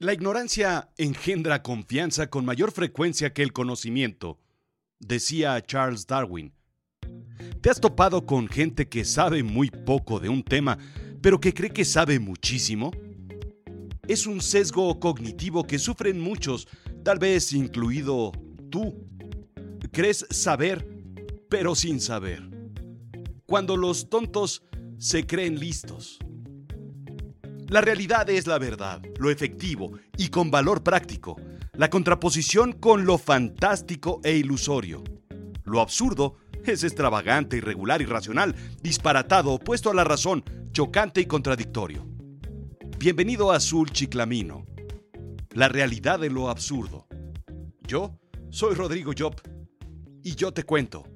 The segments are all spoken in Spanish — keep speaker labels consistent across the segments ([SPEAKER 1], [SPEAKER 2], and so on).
[SPEAKER 1] La ignorancia engendra confianza con mayor frecuencia que el conocimiento, decía Charles Darwin. ¿Te has topado con gente que sabe muy poco de un tema, pero que cree que sabe muchísimo? Es un sesgo cognitivo que sufren muchos, tal vez incluido tú. Crees saber, pero sin saber. Cuando los tontos se creen listos. La realidad es la verdad, lo efectivo y con valor práctico, la contraposición con lo fantástico e ilusorio. Lo absurdo es extravagante, irregular, irracional, disparatado, opuesto a la razón, chocante y contradictorio. Bienvenido a Azul Chiclamino, la realidad de lo absurdo. Yo soy Rodrigo Job y yo te cuento.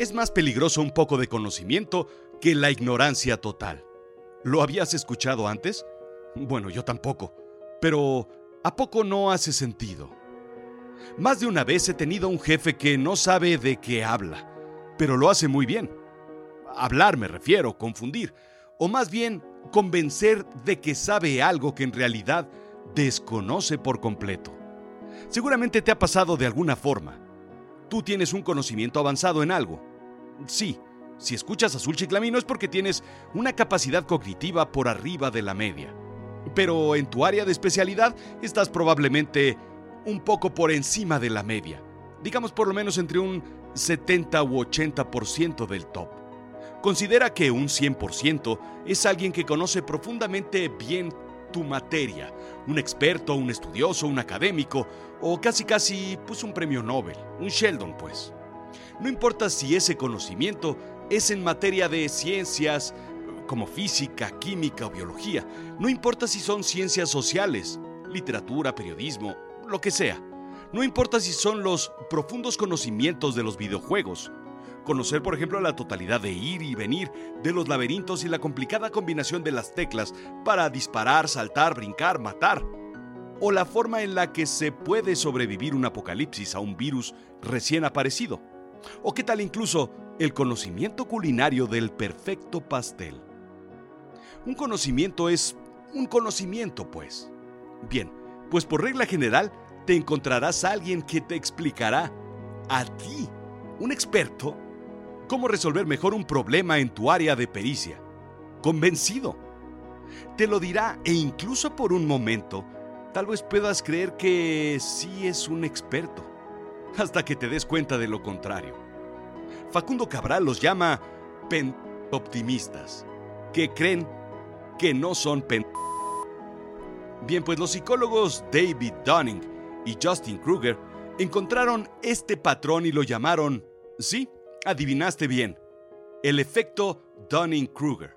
[SPEAKER 1] Es más peligroso un poco de conocimiento que la ignorancia total. ¿Lo habías escuchado antes? Bueno, yo tampoco. Pero, ¿a poco no hace sentido? Más de una vez he tenido un jefe que no sabe de qué habla, pero lo hace muy bien. Hablar me refiero, confundir, o más bien convencer de que sabe algo que en realidad desconoce por completo. Seguramente te ha pasado de alguna forma. Tú tienes un conocimiento avanzado en algo, Sí, si escuchas Azul Chiclamino es porque tienes una capacidad cognitiva por arriba de la media. Pero en tu área de especialidad estás probablemente un poco por encima de la media. Digamos por lo menos entre un 70 u 80% del top. Considera que un 100% es alguien que conoce profundamente bien tu materia, un experto, un estudioso, un académico o casi casi pues un premio Nobel, un Sheldon pues. No importa si ese conocimiento es en materia de ciencias como física, química o biología. No importa si son ciencias sociales, literatura, periodismo, lo que sea. No importa si son los profundos conocimientos de los videojuegos. Conocer, por ejemplo, la totalidad de ir y venir de los laberintos y la complicada combinación de las teclas para disparar, saltar, brincar, matar. O la forma en la que se puede sobrevivir un apocalipsis a un virus recién aparecido. ¿O qué tal incluso el conocimiento culinario del perfecto pastel? Un conocimiento es un conocimiento, pues. Bien, pues por regla general te encontrarás a alguien que te explicará a ti, un experto, cómo resolver mejor un problema en tu área de pericia. Convencido. Te lo dirá e incluso por un momento, tal vez puedas creer que sí es un experto hasta que te des cuenta de lo contrario. Facundo Cabral los llama optimistas, que creen que no son pen. Bien, pues los psicólogos David Dunning y Justin Kruger encontraron este patrón y lo llamaron, sí, adivinaste bien, el efecto Dunning-Kruger.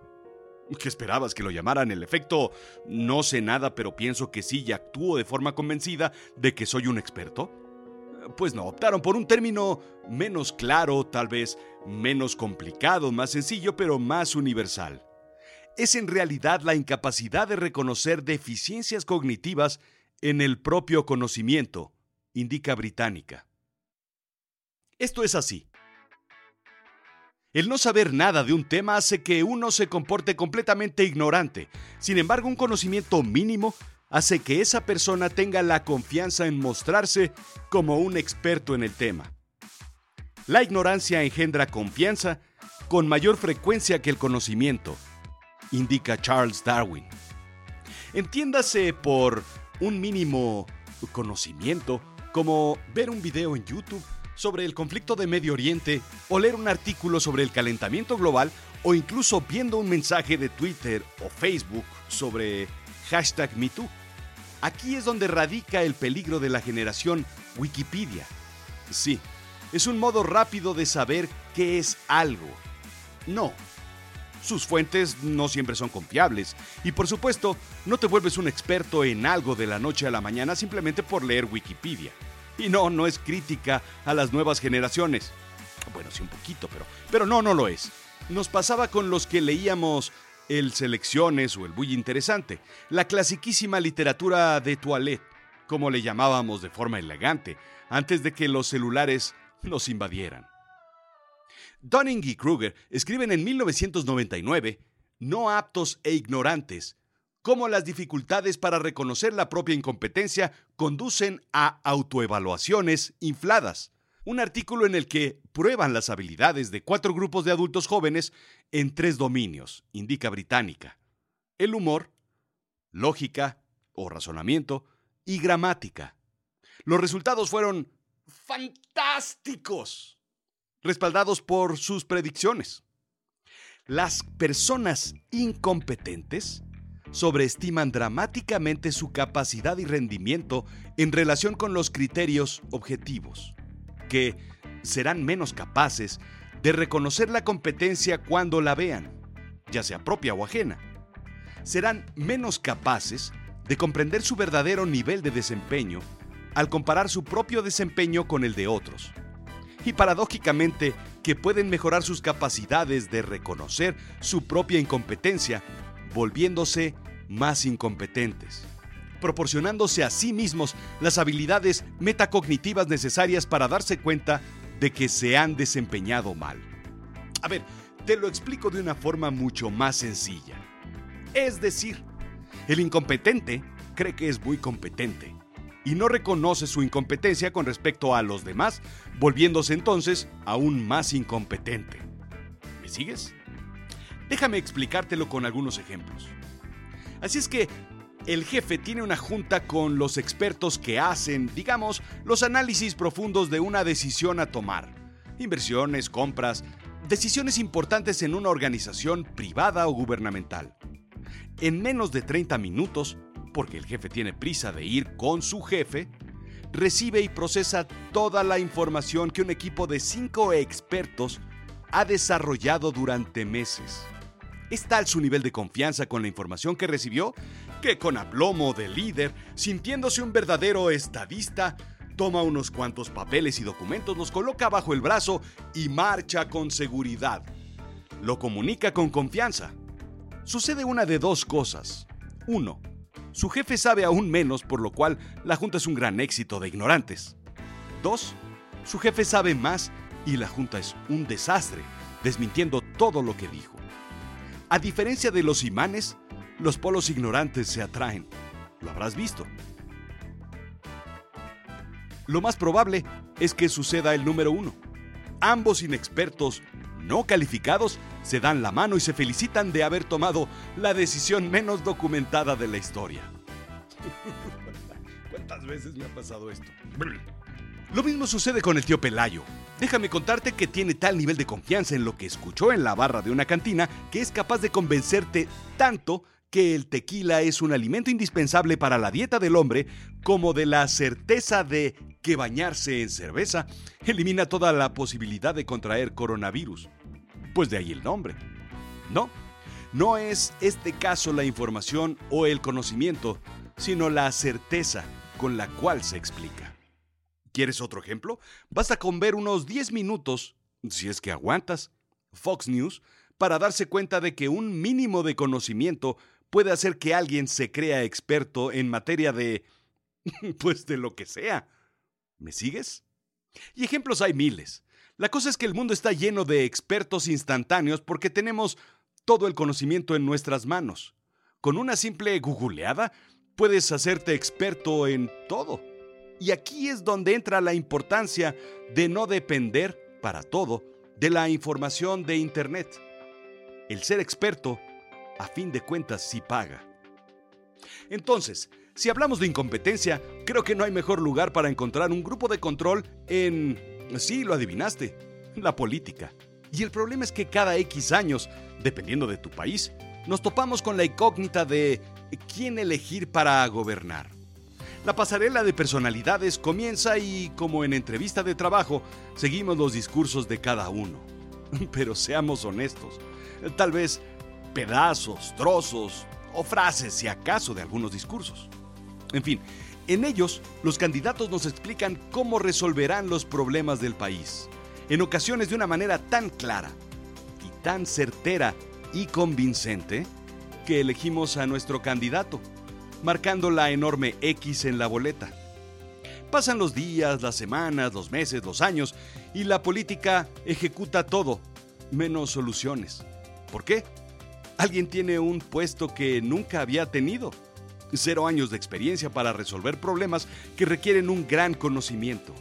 [SPEAKER 1] ¿Qué esperabas que lo llamaran el efecto no sé nada pero pienso que sí y actúo de forma convencida de que soy un experto? Pues no, optaron por un término menos claro, tal vez menos complicado, más sencillo, pero más universal. Es en realidad la incapacidad de reconocer deficiencias cognitivas en el propio conocimiento, indica Británica. Esto es así. El no saber nada de un tema hace que uno se comporte completamente ignorante. Sin embargo, un conocimiento mínimo hace que esa persona tenga la confianza en mostrarse como un experto en el tema. La ignorancia engendra confianza con mayor frecuencia que el conocimiento, indica Charles Darwin. Entiéndase por un mínimo conocimiento como ver un video en YouTube sobre el conflicto de Medio Oriente o leer un artículo sobre el calentamiento global o incluso viendo un mensaje de Twitter o Facebook sobre hashtag MeToo. Aquí es donde radica el peligro de la generación Wikipedia. Sí, es un modo rápido de saber qué es algo. No. Sus fuentes no siempre son confiables y por supuesto no te vuelves un experto en algo de la noche a la mañana simplemente por leer Wikipedia. Y no, no es crítica a las nuevas generaciones. Bueno, sí un poquito, pero, pero no, no lo es. Nos pasaba con los que leíamos el Selecciones o el Muy Interesante, la clasiquísima literatura de toilette, como le llamábamos de forma elegante, antes de que los celulares nos invadieran. Dunning y Kruger escriben en 1999, no aptos e ignorantes, cómo las dificultades para reconocer la propia incompetencia conducen a autoevaluaciones infladas. Un artículo en el que prueban las habilidades de cuatro grupos de adultos jóvenes en tres dominios, indica Británica. El humor, lógica o razonamiento y gramática. Los resultados fueron fantásticos, respaldados por sus predicciones. Las personas incompetentes sobreestiman dramáticamente su capacidad y rendimiento en relación con los criterios objetivos, que serán menos capaces de reconocer la competencia cuando la vean, ya sea propia o ajena. Serán menos capaces de comprender su verdadero nivel de desempeño al comparar su propio desempeño con el de otros. Y paradójicamente, que pueden mejorar sus capacidades de reconocer su propia incompetencia, volviéndose más incompetentes, proporcionándose a sí mismos las habilidades metacognitivas necesarias para darse cuenta de que se han desempeñado mal. A ver, te lo explico de una forma mucho más sencilla. Es decir, el incompetente cree que es muy competente y no reconoce su incompetencia con respecto a los demás, volviéndose entonces aún más incompetente. ¿Me sigues? Déjame explicártelo con algunos ejemplos. Así es que el jefe tiene una junta con los expertos que hacen, digamos, los análisis profundos de una decisión a tomar. Inversiones, compras, decisiones importantes en una organización privada o gubernamental. En menos de 30 minutos, porque el jefe tiene prisa de ir con su jefe, recibe y procesa toda la información que un equipo de cinco expertos ha desarrollado durante meses. Es tal su nivel de confianza con la información que recibió que con aplomo de líder, sintiéndose un verdadero estadista, toma unos cuantos papeles y documentos, los coloca bajo el brazo y marcha con seguridad. Lo comunica con confianza. Sucede una de dos cosas. Uno, su jefe sabe aún menos, por lo cual la Junta es un gran éxito de ignorantes. Dos, su jefe sabe más y la Junta es un desastre, desmintiendo todo lo que dijo. A diferencia de los imanes, los polos ignorantes se atraen. Lo habrás visto. Lo más probable es que suceda el número uno. Ambos inexpertos, no calificados, se dan la mano y se felicitan de haber tomado la decisión menos documentada de la historia. ¿Cuántas veces me ha pasado esto? Lo mismo sucede con el tío Pelayo. Déjame contarte que tiene tal nivel de confianza en lo que escuchó en la barra de una cantina que es capaz de convencerte tanto que el tequila es un alimento indispensable para la dieta del hombre, como de la certeza de que bañarse en cerveza elimina toda la posibilidad de contraer coronavirus. Pues de ahí el nombre. No, no es este caso la información o el conocimiento, sino la certeza con la cual se explica. ¿Quieres otro ejemplo? Basta con ver unos 10 minutos, si es que aguantas, Fox News, para darse cuenta de que un mínimo de conocimiento puede hacer que alguien se crea experto en materia de... pues de lo que sea. ¿Me sigues? Y ejemplos hay miles. La cosa es que el mundo está lleno de expertos instantáneos porque tenemos todo el conocimiento en nuestras manos. Con una simple googleada puedes hacerte experto en todo. Y aquí es donde entra la importancia de no depender, para todo, de la información de Internet. El ser experto, a fin de cuentas, sí paga. Entonces, si hablamos de incompetencia, creo que no hay mejor lugar para encontrar un grupo de control en... Sí, lo adivinaste, la política. Y el problema es que cada X años, dependiendo de tu país, nos topamos con la incógnita de quién elegir para gobernar. La pasarela de personalidades comienza y, como en entrevista de trabajo, seguimos los discursos de cada uno. Pero seamos honestos, tal vez pedazos, trozos o frases, si acaso, de algunos discursos. En fin, en ellos los candidatos nos explican cómo resolverán los problemas del país, en ocasiones de una manera tan clara y tan certera y convincente que elegimos a nuestro candidato marcando la enorme X en la boleta. Pasan los días, las semanas, los meses, los años, y la política ejecuta todo, menos soluciones. ¿Por qué? Alguien tiene un puesto que nunca había tenido. Cero años de experiencia para resolver problemas que requieren un gran conocimiento.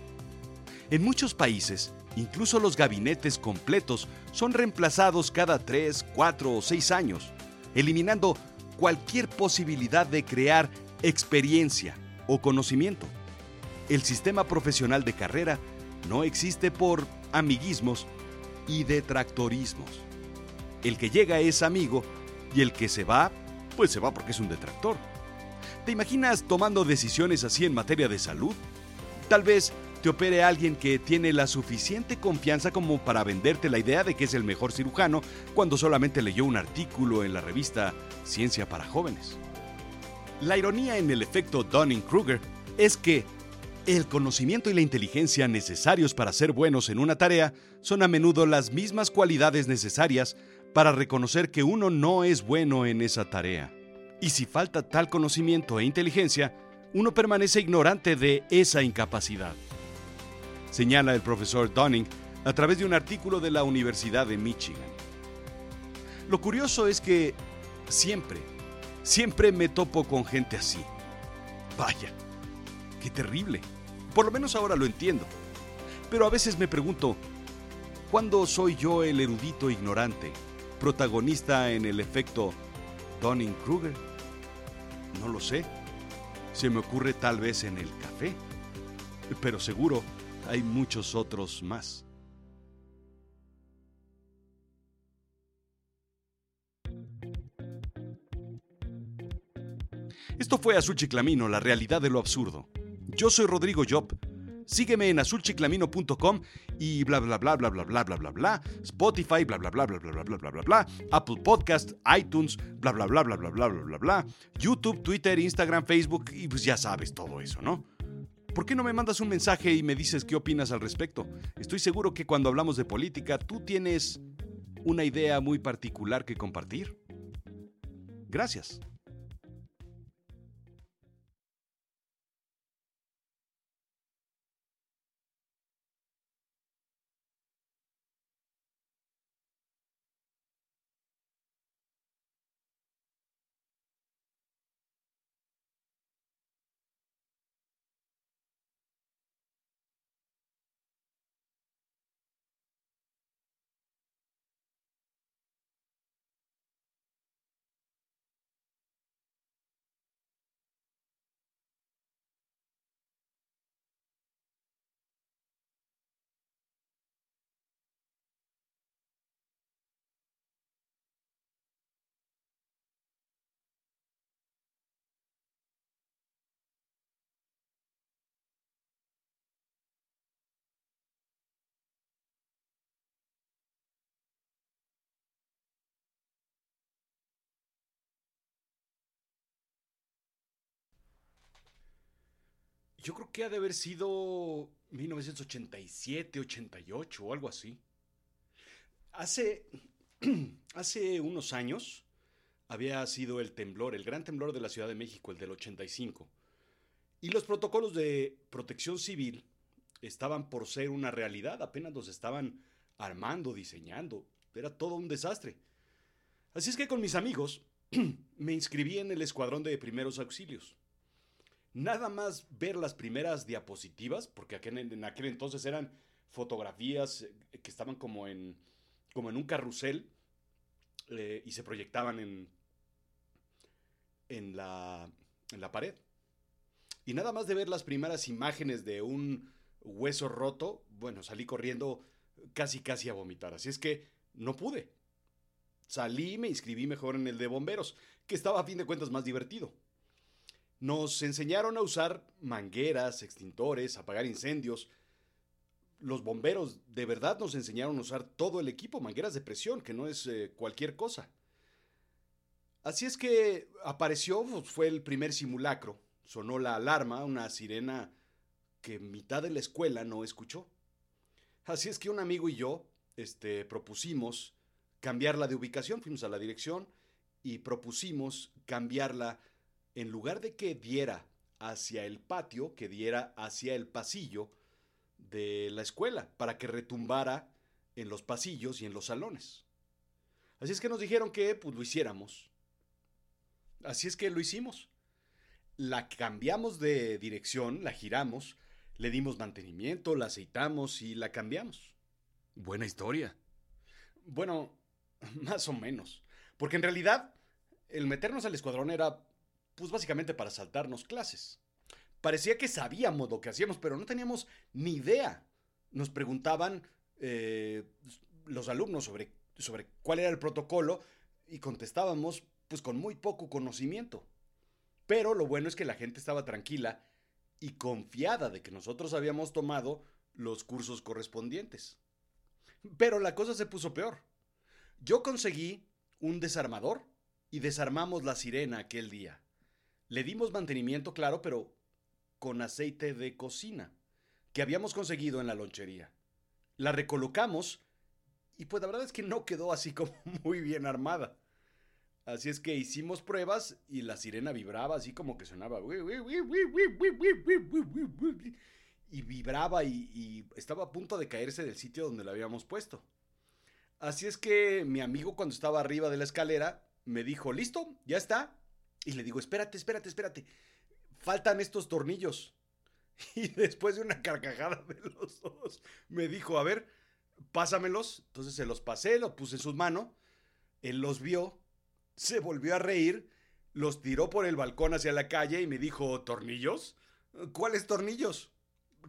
[SPEAKER 1] En muchos países, incluso los gabinetes completos son reemplazados cada 3, 4 o 6 años, eliminando cualquier posibilidad de crear experiencia o conocimiento. El sistema profesional de carrera no existe por amiguismos y detractorismos. El que llega es amigo y el que se va, pues se va porque es un detractor. ¿Te imaginas tomando decisiones así en materia de salud? Tal vez te opere alguien que tiene la suficiente confianza como para venderte la idea de que es el mejor cirujano cuando solamente leyó un artículo en la revista Ciencia para Jóvenes. La ironía en el efecto Dunning-Kruger es que el conocimiento y la inteligencia necesarios para ser buenos en una tarea son a menudo las mismas cualidades necesarias para reconocer que uno no es bueno en esa tarea. Y si falta tal conocimiento e inteligencia, uno permanece ignorante de esa incapacidad. Señala el profesor Dunning a través de un artículo de la Universidad de Michigan. Lo curioso es que siempre, siempre me topo con gente así. Vaya, Qué terrible. Por lo menos ahora lo entiendo. Pero a veces me pregunto, ¿cuándo soy yo el erudito ignorante, protagonista en el efecto Dunning-Kruger? No lo sé. Se me ocurre tal vez en el café. Pero seguro hay muchos otros más. Esto fue Azul Chiclamino, la realidad de lo absurdo. Yo soy Rodrigo Job. Sígueme en azulchiclamino.com y bla bla bla bla bla bla bla bla bla, Spotify, bla bla bla bla bla bla bla bla bla bla, Apple Podcast, iTunes, bla bla bla bla bla bla bla bla bla, YouTube, Twitter, Instagram, Facebook y pues ya sabes todo eso, ¿no? ¿Por qué no me mandas un mensaje y me dices qué opinas al respecto? Estoy seguro que cuando hablamos de política tú tienes una idea muy particular que compartir. Gracias. Yo creo que ha de haber sido 1987, 88 o algo así. Hace, hace unos años había sido el temblor, el gran temblor de la Ciudad de México, el del 85. Y los protocolos de protección civil estaban por ser una realidad, apenas los estaban armando, diseñando. Era todo un desastre. Así es que con mis amigos me inscribí en el escuadrón de primeros auxilios nada más ver las primeras diapositivas, porque en aquel entonces eran fotografías eh, que estaban como en, como en un carrusel eh, y se proyectaban en, en, la, en la pared. Y nada más de ver las primeras imágenes de un hueso roto, bueno, salí corriendo casi casi a vomitar. Así es que no pude. Salí y me inscribí mejor en el de bomberos, que estaba a fin de cuentas más divertido. Nos enseñaron a usar mangueras, extintores, apagar incendios. Los bomberos de verdad nos enseñaron a usar todo el equipo, mangueras de presión, que no es eh, cualquier cosa. Así es que apareció, pues, fue el primer simulacro. Sonó la alarma, una sirena que mitad de la escuela no escuchó. Así es que un amigo y yo este, propusimos cambiarla de ubicación, fuimos a la dirección y propusimos cambiarla en lugar de que diera hacia el patio, que diera hacia el pasillo de la escuela, para que retumbara en los pasillos y en los salones. Así es que nos dijeron que pues lo hiciéramos. Así es que lo hicimos. La cambiamos de dirección, la giramos, le dimos mantenimiento, la aceitamos y la cambiamos. Buena historia. Bueno, más o menos. Porque en realidad, el meternos al escuadrón era, pues básicamente para saltarnos clases. Parecía que sabíamos lo que hacíamos, pero no teníamos ni idea. Nos preguntaban eh, los alumnos sobre, sobre cuál era el protocolo y contestábamos pues con muy poco conocimiento. Pero lo bueno es que la gente estaba tranquila y confiada de que nosotros habíamos tomado los cursos correspondientes. Pero la cosa se puso peor. Yo conseguí un desarmador y desarmamos la sirena aquel día. Le dimos mantenimiento, claro, pero con aceite de cocina que habíamos conseguido en la lonchería. La recolocamos y pues la verdad es que no quedó así como muy bien armada. Así es que hicimos pruebas y la sirena vibraba así como que sonaba. Y vibraba y, estaba a punto de caerse del sitio donde la habíamos puesto. Así es que mi amigo cuando estaba arriba de la escalera me dijo, listo, ya está. Y le digo, espérate, espérate, espérate. Faltan estos tornillos. Y después de una carcajada de los dos, me dijo, a ver, pásamelos. Entonces se los pasé, los puse en sus manos. Él los vio se volvió a reír, los tiró por el balcón hacia la calle y me dijo, ¿tornillos? ¿Cuáles tornillos?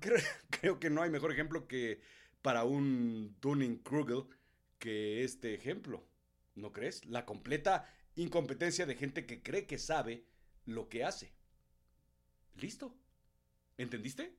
[SPEAKER 1] Creo, que no hay mejor ejemplo que para un tuning Krugel que este ejemplo. ¿No crees? La completa incompetencia de gente que cree que sabe lo que hace. ¿Listo? ¿Entendiste?